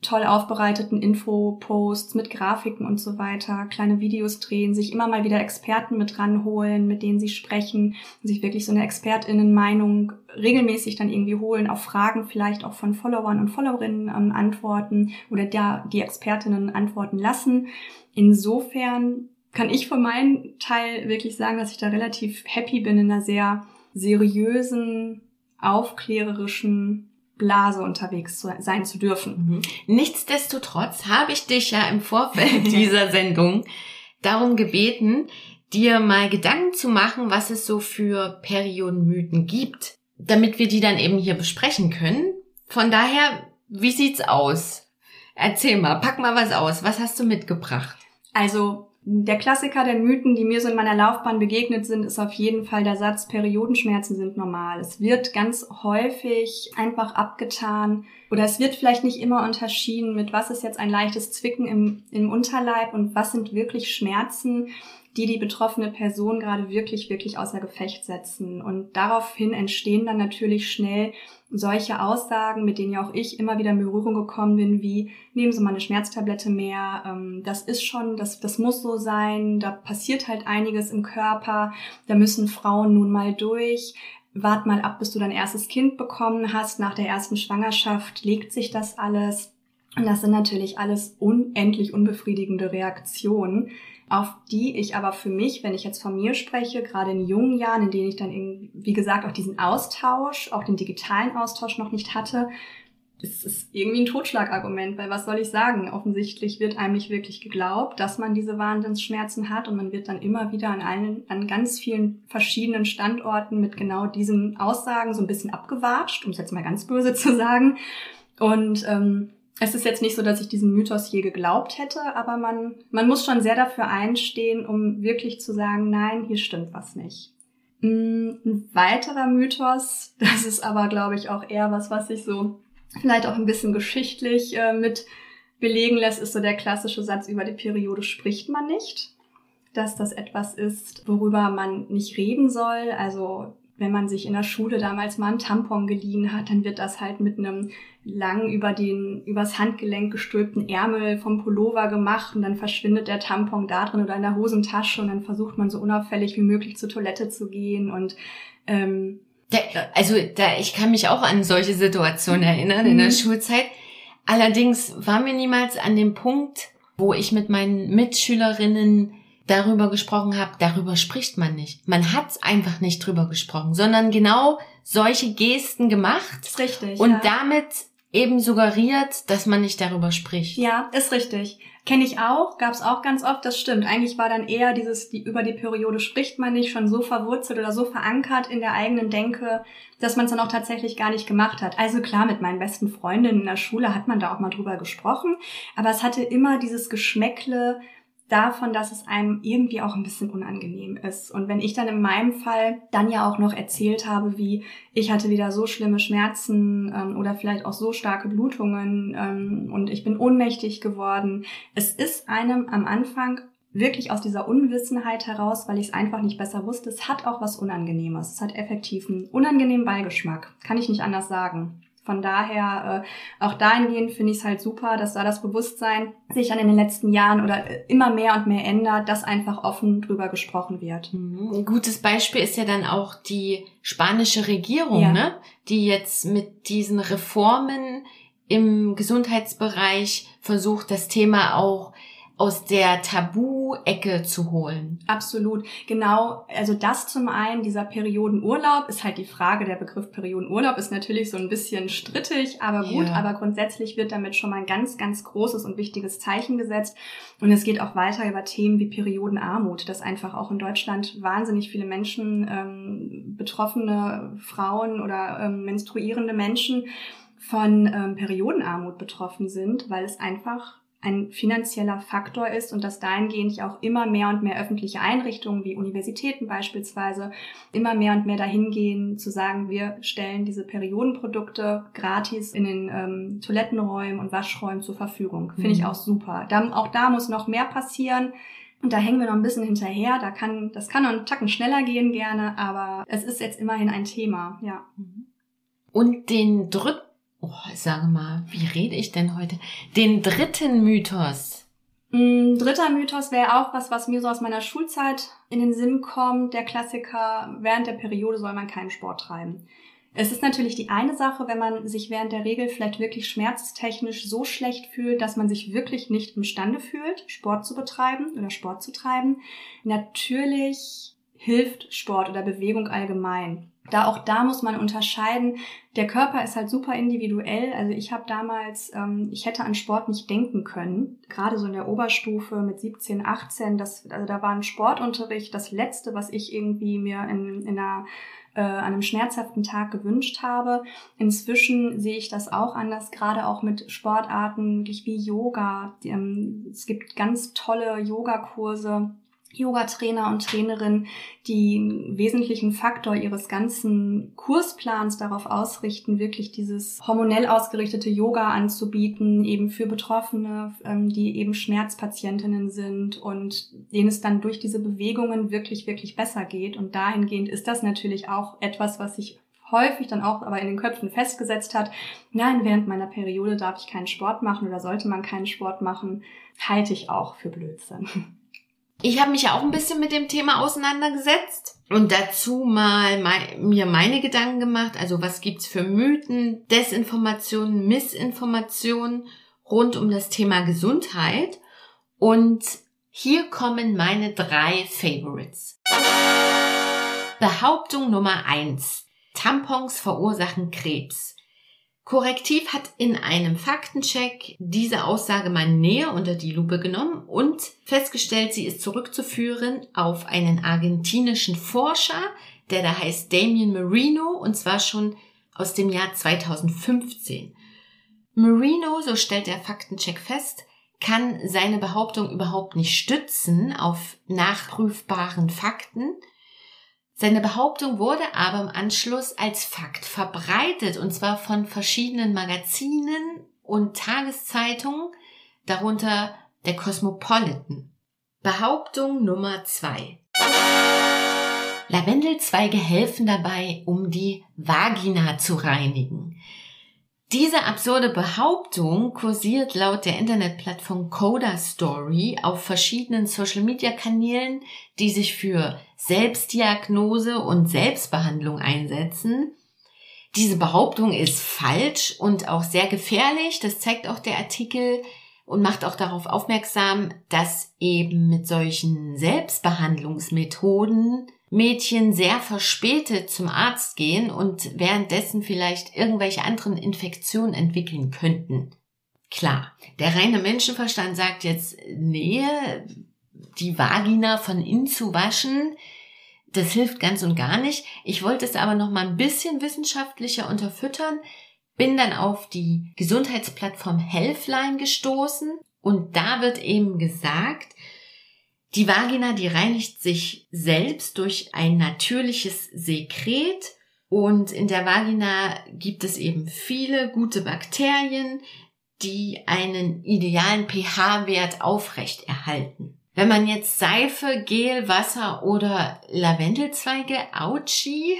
toll aufbereiteten Infoposts mit Grafiken und so weiter, kleine Videos drehen, sich immer mal wieder Experten mit ranholen, mit denen sie sprechen, sich wirklich so eine Expertinnenmeinung regelmäßig dann irgendwie holen, auf Fragen vielleicht auch von Followern und Followerinnen ähm, antworten oder da die Expertinnen antworten lassen. Insofern kann ich für meinen Teil wirklich sagen, dass ich da relativ happy bin in einer sehr seriösen, aufklärerischen Blase unterwegs zu, sein zu dürfen. Mhm. Nichtsdestotrotz habe ich dich ja im Vorfeld dieser Sendung darum gebeten, dir mal Gedanken zu machen, was es so für Periodenmythen gibt, damit wir die dann eben hier besprechen können. Von daher, wie sieht's aus? Erzähl mal, pack mal was aus. Was hast du mitgebracht? Also der Klassiker der Mythen, die mir so in meiner Laufbahn begegnet sind, ist auf jeden Fall der Satz, Periodenschmerzen sind normal. Es wird ganz häufig einfach abgetan oder es wird vielleicht nicht immer unterschieden, mit was ist jetzt ein leichtes Zwicken im, im Unterleib und was sind wirklich Schmerzen, die die betroffene Person gerade wirklich, wirklich außer Gefecht setzen. Und daraufhin entstehen dann natürlich schnell solche Aussagen, mit denen ja auch ich immer wieder in Berührung gekommen bin, wie nehmen Sie mal eine Schmerztablette mehr, ähm, das ist schon, das, das muss so sein, da passiert halt einiges im Körper, da müssen Frauen nun mal durch. Wart mal ab, bis du dein erstes Kind bekommen hast. Nach der ersten Schwangerschaft legt sich das alles. Und das sind natürlich alles unendlich unbefriedigende Reaktionen, auf die ich aber für mich, wenn ich jetzt von mir spreche, gerade in jungen Jahren, in denen ich dann, irgendwie, wie gesagt, auch diesen Austausch, auch den digitalen Austausch noch nicht hatte, das ist irgendwie ein Totschlagargument, weil was soll ich sagen? Offensichtlich wird einem nicht wirklich geglaubt, dass man diese Wahnsinnsschmerzen hat und man wird dann immer wieder an allen, an ganz vielen verschiedenen Standorten mit genau diesen Aussagen so ein bisschen abgewatscht, um es jetzt mal ganz böse zu sagen. Und ähm, Es ist jetzt nicht so, dass ich diesen Mythos je geglaubt hätte, aber man, man muss schon sehr dafür einstehen, um wirklich zu sagen, nein, hier stimmt was nicht. Mm, ein weiterer Mythos, das ist aber, glaube ich, auch eher was, was sich so vielleicht auch ein bisschen geschichtlich äh, mit belegen lässt, ist so der klassische Satz, über die Periode spricht man nicht. Dass das etwas ist, worüber man nicht reden soll. Also wenn man sich in der Schule damals mal einen Tampon geliehen hat, dann wird das halt mit einem lang über den, übers Handgelenk gestülpten Ärmel vom Pullover gemacht und dann verschwindet der Tampon da drin oder in der Hosentasche und dann versucht man so unauffällig wie möglich zur Toilette zu gehen und ähm, da, also da, ich kann mich auch an solche Situationen erinnern in der mhm. Schulzeit. Allerdings waren wir niemals an dem Punkt, wo ich mit meinen Mitschülerinnen darüber gesprochen habe, darüber spricht man nicht. Man hat einfach nicht drüber gesprochen, sondern genau solche Gesten gemacht. Ist richtig. Und ja. damit eben suggeriert, dass man nicht darüber spricht. Ja, ist richtig. Kenne ich auch, gab es auch ganz oft, das stimmt. Eigentlich war dann eher dieses, die über die Periode spricht man nicht, schon so verwurzelt oder so verankert in der eigenen Denke, dass man es dann auch tatsächlich gar nicht gemacht hat. Also klar, mit meinen besten Freundinnen in der Schule hat man da auch mal drüber gesprochen, aber es hatte immer dieses Geschmäckle, davon, dass es einem irgendwie auch ein bisschen unangenehm ist. Und wenn ich dann in meinem Fall dann ja auch noch erzählt habe, wie ich hatte wieder so schlimme Schmerzen ähm, oder vielleicht auch so starke Blutungen ähm, und ich bin ohnmächtig geworden, es ist einem am Anfang wirklich aus dieser Unwissenheit heraus, weil ich es einfach nicht besser wusste, es hat auch was Unangenehmes. Es hat effektiv einen unangenehmen Beigeschmack. Kann ich nicht anders sagen. Von daher, äh, auch dahingehend finde ich es halt super, dass da das Bewusstsein sich dann in den letzten Jahren oder äh, immer mehr und mehr ändert, dass einfach offen drüber gesprochen wird. Mhm. Ein gutes Beispiel ist ja dann auch die spanische Regierung, ja. ne? die jetzt mit diesen Reformen im Gesundheitsbereich versucht, das Thema auch aus der Tabu-Ecke zu holen. Absolut. Genau. Also das zum einen, dieser Periodenurlaub ist halt die Frage. Der Begriff Periodenurlaub ist natürlich so ein bisschen strittig, aber gut. Yeah. Aber grundsätzlich wird damit schon mal ein ganz, ganz großes und wichtiges Zeichen gesetzt. Und es geht auch weiter über Themen wie Periodenarmut, dass einfach auch in Deutschland wahnsinnig viele Menschen, ähm, betroffene Frauen oder ähm, menstruierende Menschen von ähm, Periodenarmut betroffen sind, weil es einfach ein finanzieller Faktor ist und dass dahingehend auch immer mehr und mehr öffentliche Einrichtungen wie Universitäten beispielsweise immer mehr und mehr dahin gehen zu sagen, wir stellen diese Periodenprodukte gratis in den ähm, Toilettenräumen und Waschräumen zur Verfügung. Finde ich mhm. auch super. Da, auch da muss noch mehr passieren. Und da hängen wir noch ein bisschen hinterher. Da kann, das kann noch einen Tacken schneller gehen gerne, aber es ist jetzt immerhin ein Thema, ja. Und den dritten oh, sage mal, wie rede ich denn heute? Den dritten Mythos. Mm, dritter Mythos wäre auch was, was mir so aus meiner Schulzeit in den Sinn kommt. Der Klassiker, während der Periode soll man keinen Sport treiben. Es ist natürlich die eine Sache, wenn man sich während der Regel vielleicht wirklich schmerztechnisch so schlecht fühlt, dass man sich wirklich nicht imstande fühlt, Sport zu betreiben oder Sport zu treiben. Natürlich hilft Sport oder Bewegung allgemein da auch da muss man unterscheiden. Der Körper ist halt super individuell. Also ich habe damals, ähm, ich hätte an Sport nicht denken können. Gerade so in der Oberstufe mit 17, 18, das, also da war ein Sportunterricht das Letzte, was ich irgendwie mir in, in einer äh, an einem schmerzhaften Tag gewünscht habe. Inzwischen sehe ich das auch anders, gerade auch mit Sportarten wirklich wie Yoga. Ähm, es gibt ganz tolle Yogakurse Yoga-Trainer und Trainerinnen, die einen wesentlichen Faktor ihres ganzen Kursplans darauf ausrichten, wirklich dieses hormonell ausgerichtete Yoga anzubieten, eben für Betroffene, ähm, die eben Schmerzpatientinnen sind und denen es dann durch diese Bewegungen wirklich, wirklich besser geht. Und dahingehend ist das natürlich auch etwas, was sich häufig dann auch aber in den Köpfen festgesetzt hat, nein, während meiner Periode darf ich keinen Sport machen oder sollte man keinen Sport machen, halte ich auch für Blödsinn. Ich habe mich ja auch ein bisschen mit dem Thema auseinandergesetzt und dazu mal mein, mir meine Gedanken gemacht. Also was gibt's für Mythen, Desinformationen, Missinformationen rund um das Thema Gesundheit? Und hier kommen meine drei Favorites. Behauptung Nummer eins: Tampons verursachen Krebs. Korrektiv hat in einem Faktencheck diese Aussage mal näher unter die Lupe genommen und festgestellt, sie ist zurückzuführen auf einen argentinischen Forscher, der da heißt Damien Marino und zwar schon aus dem Jahr 2015. Marino, so stellt der Faktencheck fest, kann seine Behauptung überhaupt nicht stützen auf nachprüfbaren Fakten. Seine Behauptung wurde aber im Anschluss als Fakt verbreitet, und zwar von verschiedenen Magazinen und Tageszeitungen, darunter der Cosmopolitan. Behauptung Nummer zwei. Lavendelzweige helfen dabei, um die Vagina zu reinigen. Diese absurde Behauptung kursiert laut der Internetplattform Coda Story auf verschiedenen Social Media Kanälen, die sich für Selbstdiagnose und Selbstbehandlung einsetzen. Diese Behauptung ist falsch und auch sehr gefährlich. Das zeigt auch der Artikel und macht auch darauf aufmerksam, dass eben mit solchen Selbstbehandlungsmethoden Mädchen sehr verspätet zum Arzt gehen und währenddessen vielleicht irgendwelche anderen Infektionen entwickeln könnten. Klar, der reine Menschenverstand sagt jetzt, nee, die Vagina von innen zu waschen, das hilft ganz und gar nicht. Ich wollte es aber noch mal ein bisschen wissenschaftlicher unterfüttern, bin dann auf die Gesundheitsplattform Healthline gestoßen und da wird eben gesagt, die Vagina, die reinigt sich selbst durch ein natürliches Sekret und in der Vagina gibt es eben viele gute Bakterien, die einen idealen pH-Wert aufrechterhalten. Wenn man jetzt Seife, Gel, Wasser oder Lavendelzweige, Auchi,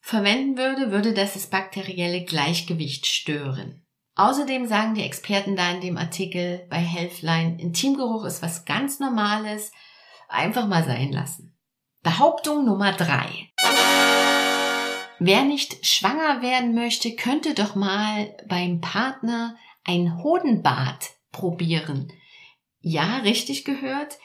verwenden würde, würde das das bakterielle Gleichgewicht stören. Außerdem sagen die Experten da in dem Artikel bei Healthline, Intimgeruch ist was ganz Normales, einfach mal sein lassen. Behauptung Nummer drei. Wer nicht schwanger werden möchte, könnte doch mal beim Partner ein Hodenbad probieren. Ja, richtig gehört.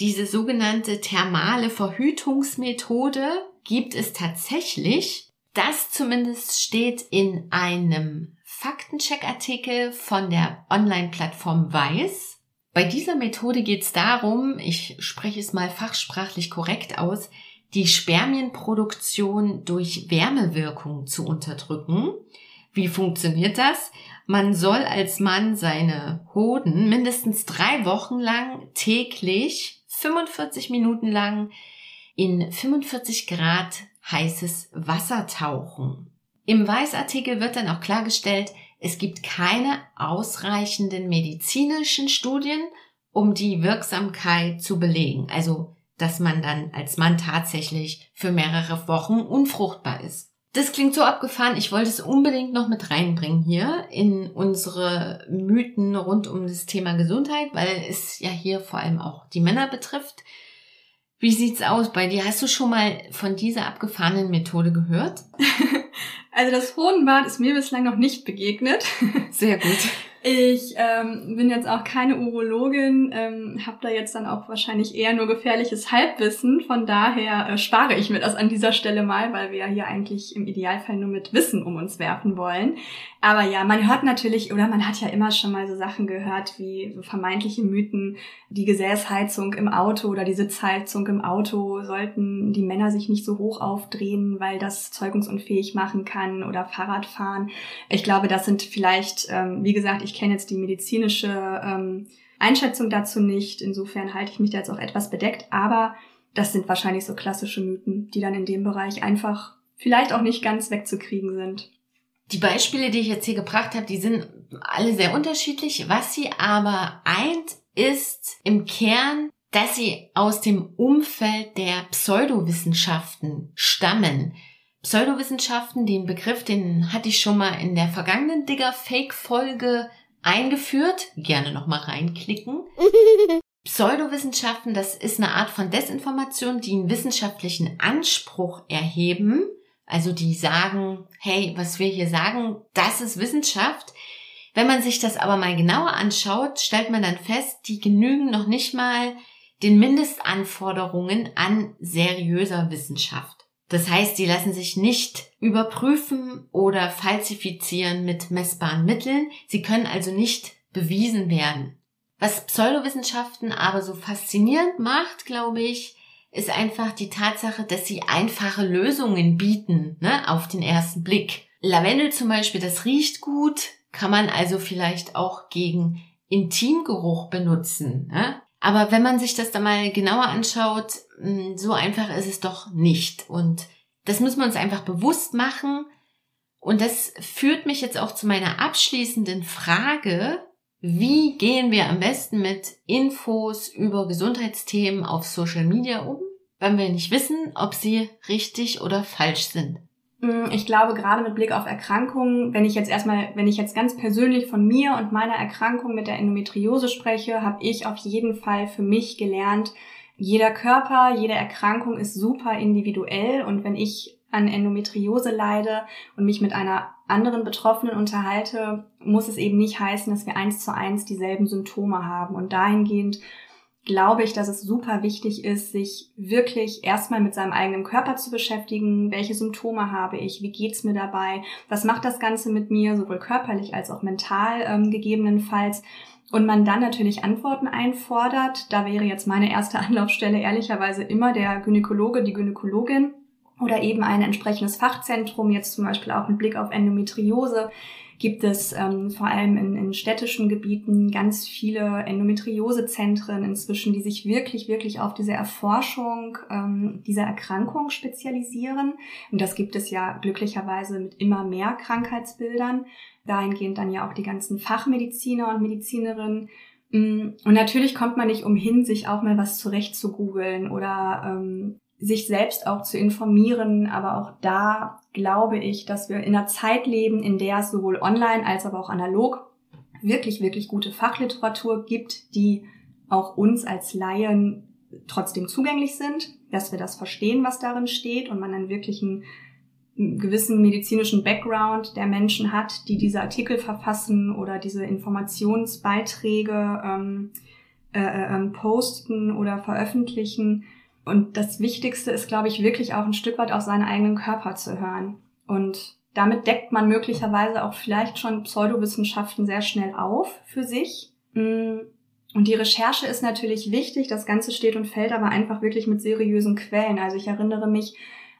Diese sogenannte thermale Verhütungsmethode gibt es tatsächlich. Das zumindest steht in einem Faktencheck-Artikel von der Online-Plattform Weiß. Bei dieser Methode geht es darum, ich spreche es mal fachsprachlich korrekt aus, die Spermienproduktion durch Wärmewirkung zu unterdrücken. Wie funktioniert das? Man soll als Mann seine Hoden mindestens drei Wochen lang täglich 45 Minuten lang in 45 Grad heißes Wasser tauchen. Im Weißartikel wird dann auch klargestellt, es gibt keine ausreichenden medizinischen Studien, um die Wirksamkeit zu belegen. Also, dass man dann als Mann tatsächlich für mehrere Wochen unfruchtbar ist. Das klingt so abgefahren. Ich wollte es unbedingt noch mit reinbringen hier in unsere Mythen rund um das Thema Gesundheit, weil es ja hier vor allem auch die Männer betrifft. Wie sieht's aus bei dir? Hast du schon mal von dieser abgefahrenen Methode gehört? Also das Hodenbad ist mir bislang noch nicht begegnet. Sehr gut. Ich ähm, bin jetzt auch keine Urologin, ähm, habe da jetzt dann auch wahrscheinlich eher nur gefährliches Halbwissen. Von daher äh, spare ich mir das an dieser Stelle mal, weil wir ja hier eigentlich im Idealfall nur mit Wissen um uns werfen wollen. Aber ja, man hört natürlich oder man hat ja immer schon mal so Sachen gehört wie so vermeintliche Mythen, die Gesäßheizung im Auto oder die Sitzheizung im Auto sollten die Männer sich nicht so hoch aufdrehen, weil das zeugungsunfähig machen kann oder Fahrradfahren. Ich glaube, das sind vielleicht, ähm, wie gesagt, ich kenne jetzt die medizinische ähm, Einschätzung dazu nicht. Insofern halte ich mich da jetzt auch etwas bedeckt. Aber das sind wahrscheinlich so klassische Mythen, die dann in dem Bereich einfach vielleicht auch nicht ganz wegzukriegen sind. Die Beispiele, die ich jetzt hier gebracht habe, die sind alle sehr unterschiedlich. Was sie aber eint, ist im Kern, dass sie aus dem Umfeld der Pseudowissenschaften stammen. Pseudowissenschaften, den Begriff, den hatte ich schon mal in der vergangenen Digger-Fake-Folge eingeführt. Gerne nochmal reinklicken. Pseudowissenschaften, das ist eine Art von Desinformation, die einen wissenschaftlichen Anspruch erheben. Also die sagen, hey, was wir hier sagen, das ist Wissenschaft. Wenn man sich das aber mal genauer anschaut, stellt man dann fest, die genügen noch nicht mal den Mindestanforderungen an seriöser Wissenschaft. Das heißt, sie lassen sich nicht überprüfen oder falsifizieren mit messbaren Mitteln. Sie können also nicht bewiesen werden. Was Pseudowissenschaften aber so faszinierend macht, glaube ich, ist einfach die Tatsache, dass sie einfache Lösungen bieten, ne, auf den ersten Blick. Lavendel zum Beispiel, das riecht gut, kann man also vielleicht auch gegen Intimgeruch benutzen. Ne? Aber wenn man sich das dann mal genauer anschaut, hm, so einfach ist es doch nicht. Und das müssen wir uns einfach bewusst machen. Und das führt mich jetzt auch zu meiner abschließenden Frage. Wie gehen wir am besten mit Infos über Gesundheitsthemen auf Social Media um, wenn wir nicht wissen, ob sie richtig oder falsch sind? Ich glaube, gerade mit Blick auf Erkrankungen, wenn ich jetzt erstmal, wenn ich jetzt ganz persönlich von mir und meiner Erkrankung mit der Endometriose spreche, habe ich auf jeden Fall für mich gelernt, jeder Körper, jede Erkrankung ist super individuell und wenn ich an Endometriose leide und mich mit einer anderen Betroffenen unterhalte, muss es eben nicht heißen, dass wir eins zu eins dieselben Symptome haben. Und dahingehend glaube ich, dass es super wichtig ist, sich wirklich erstmal mit seinem eigenen Körper zu beschäftigen. Welche Symptome habe ich? Wie geht's mir dabei? Was macht das Ganze mit mir, sowohl körperlich als auch mental ähm, gegebenenfalls? Und man dann natürlich Antworten einfordert. Da wäre jetzt meine erste Anlaufstelle ehrlicherweise immer der Gynäkologe, die Gynäkologin oder eben ein entsprechendes Fachzentrum, jetzt zum Beispiel auch mit Blick auf Endometriose, gibt es ähm, vor allem in, in städtischen Gebieten ganz viele Endometriosezentren inzwischen, die sich wirklich, wirklich auf diese Erforschung ähm, dieser Erkrankung spezialisieren. Und das gibt es ja glücklicherweise mit immer mehr Krankheitsbildern. Dahingehend dann ja auch die ganzen Fachmediziner und Medizinerinnen. Mm, und natürlich kommt man nicht umhin, sich auch mal was zurecht zu googeln oder ähm, sich selbst auch zu informieren. Aber auch da glaube ich, dass wir in einer Zeit leben, in der es sowohl online als aber auch analog wirklich, wirklich gute Fachliteratur gibt, die auch uns als Laien trotzdem zugänglich sind, dass wir das verstehen, was darin steht und man einen wirklichen gewissen medizinischen Background der Menschen hat, die diese Artikel verfassen oder diese Informationsbeiträge ähm, äh, äh, ähm, posten oder veröffentlichen. Und das Wichtigste ist, glaube ich, wirklich auch ein Stück weit auf seinen eigenen Körper zu hören. Und damit deckt man möglicherweise auch vielleicht schon Pseudowissenschaften sehr schnell auf für sich. Mm, und die Recherche ist natürlich wichtig. Das Ganze steht und fällt aber einfach wirklich mit seriösen Quellen. Also ich erinnere mich,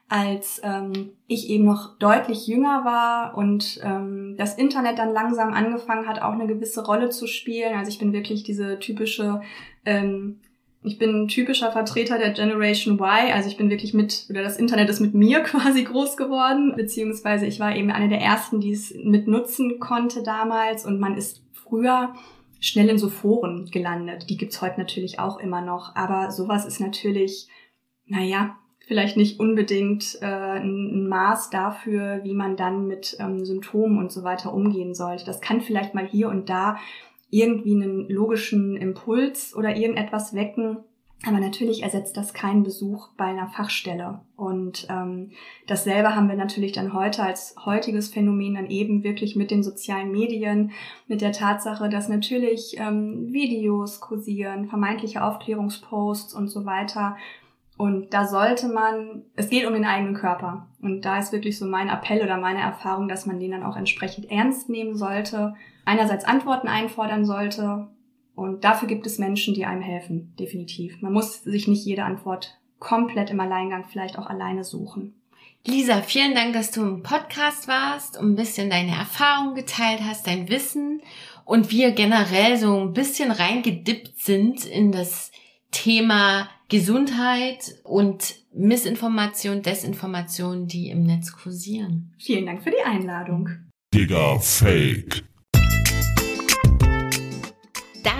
als ähm, ich eben noch deutlich jünger war und ähm, das Internet dann langsam angefangen hat, auch eine gewisse Rolle zu spielen. Also ich bin wirklich diese typische ähm, ich bin ein typischer Vertreter der Generation Y, also ich bin wirklich mit, oder das Internet ist mit mir quasi groß geworden, beziehungsweise ich war eben eine der ersten, die es mit nutzen konnte damals und man ist früher schnell in so Foren gelandet. Die gibt's heute natürlich auch immer noch, aber sowas ist natürlich, naja, vielleicht nicht unbedingt äh, ein Maß dafür, wie man dann mit ähm, Symptomen und so weiter umgehen sollte. Das kann vielleicht mal hier und da irgendwie einen logischen Impuls oder irgendetwas wecken. Aber natürlich ersetzt das keinen Besuch bei einer Fachstelle. Und ähm, dasselbe haben wir natürlich dann heute als heutiges Phänomen dann eben wirklich mit den sozialen Medien, mit der Tatsache, dass natürlich ähm, Videos kursieren, vermeintliche Aufklärungsposts und so weiter. Und da sollte man, es geht um den eigenen Körper. Und da ist wirklich so mein Appell oder meine Erfahrung, dass man den dann auch entsprechend ernst nehmen sollte einerseits Antworten einfordern sollte. Und dafür gibt es Menschen, die einem helfen, definitiv. Man muss sich nicht jede Antwort komplett im Alleingang vielleicht auch alleine suchen. Lisa, vielen Dank, dass du im Podcast warst und ein bisschen deine Erfahrungen geteilt hast, dein Wissen und wir generell so ein bisschen reingedippt sind in das Thema Gesundheit und Missinformation, Desinformation, die im Netz kursieren. Vielen Dank für die Einladung. Digga Fake.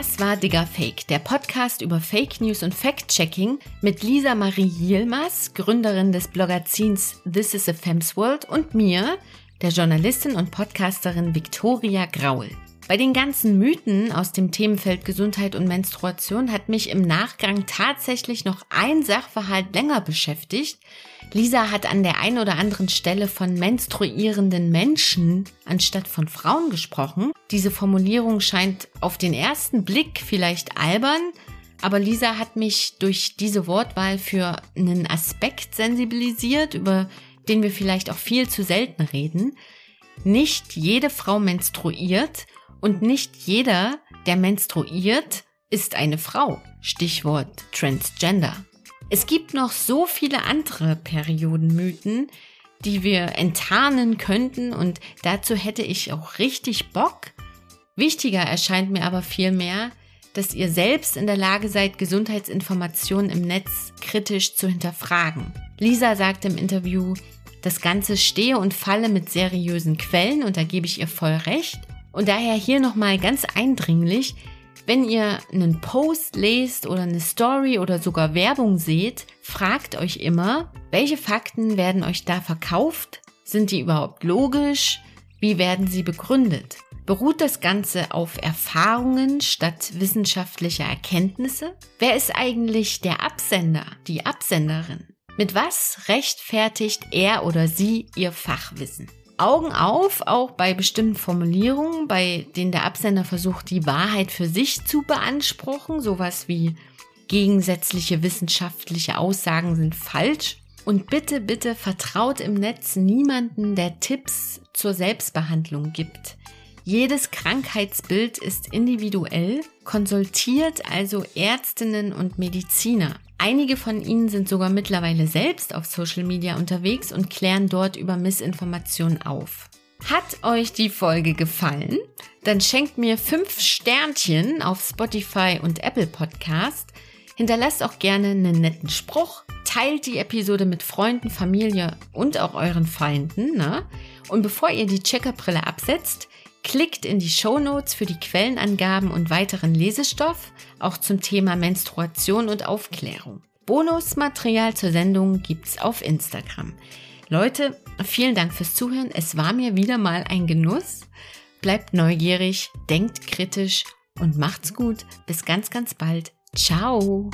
Das war Digger Fake, der Podcast über Fake News und Fact-Checking mit Lisa Marie Yilmaz, Gründerin des Blogazins This is a Fem's World und mir, der Journalistin und Podcasterin Victoria Graul. Bei den ganzen Mythen aus dem Themenfeld Gesundheit und Menstruation hat mich im Nachgang tatsächlich noch ein Sachverhalt länger beschäftigt, Lisa hat an der einen oder anderen Stelle von menstruierenden Menschen anstatt von Frauen gesprochen. Diese Formulierung scheint auf den ersten Blick vielleicht albern, aber Lisa hat mich durch diese Wortwahl für einen Aspekt sensibilisiert, über den wir vielleicht auch viel zu selten reden. Nicht jede Frau menstruiert und nicht jeder, der menstruiert, ist eine Frau. Stichwort Transgender. Es gibt noch so viele andere Periodenmythen, die wir enttarnen könnten und dazu hätte ich auch richtig Bock. Wichtiger erscheint mir aber vielmehr, dass ihr selbst in der Lage seid, Gesundheitsinformationen im Netz kritisch zu hinterfragen. Lisa sagt im Interview, das Ganze stehe und falle mit seriösen Quellen und da gebe ich ihr voll recht. Und daher hier nochmal ganz eindringlich, wenn ihr einen Post lest oder eine Story oder sogar Werbung seht, fragt euch immer, welche Fakten werden euch da verkauft? Sind die überhaupt logisch? Wie werden sie begründet? Beruht das Ganze auf Erfahrungen statt wissenschaftlicher Erkenntnisse? Wer ist eigentlich der Absender, die Absenderin? Mit was rechtfertigt er oder sie ihr Fachwissen? Augen auf, auch bei bestimmten Formulierungen, bei denen der Absender versucht, die Wahrheit für sich zu beanspruchen, sowas wie gegensätzliche wissenschaftliche Aussagen sind falsch. Und bitte, bitte vertraut im Netz niemanden, der Tipps zur Selbstbehandlung gibt. Jedes Krankheitsbild ist individuell, konsultiert also Ärztinnen und Mediziner. Einige von ihnen sind sogar mittlerweile selbst auf Social Media unterwegs und klären dort über Missinformationen auf. Hat euch die Folge gefallen? Dann schenkt mir fünf Sternchen auf Spotify und Apple Podcast. Hinterlasst auch gerne einen netten Spruch. Teilt die Episode mit Freunden, Familie und auch euren Feinden. Ne? Und bevor ihr die Checkerbrille absetzt, Klickt in die Show Notes für die Quellenangaben und weiteren Lesestoff, auch zum Thema Menstruation und Aufklärung. Bonusmaterial zur Sendung gibt's auf Instagram. Leute, vielen Dank fürs Zuhören. Es war mir wieder mal ein Genuss. Bleibt neugierig, denkt kritisch und macht's gut. Bis ganz, ganz bald. Ciao.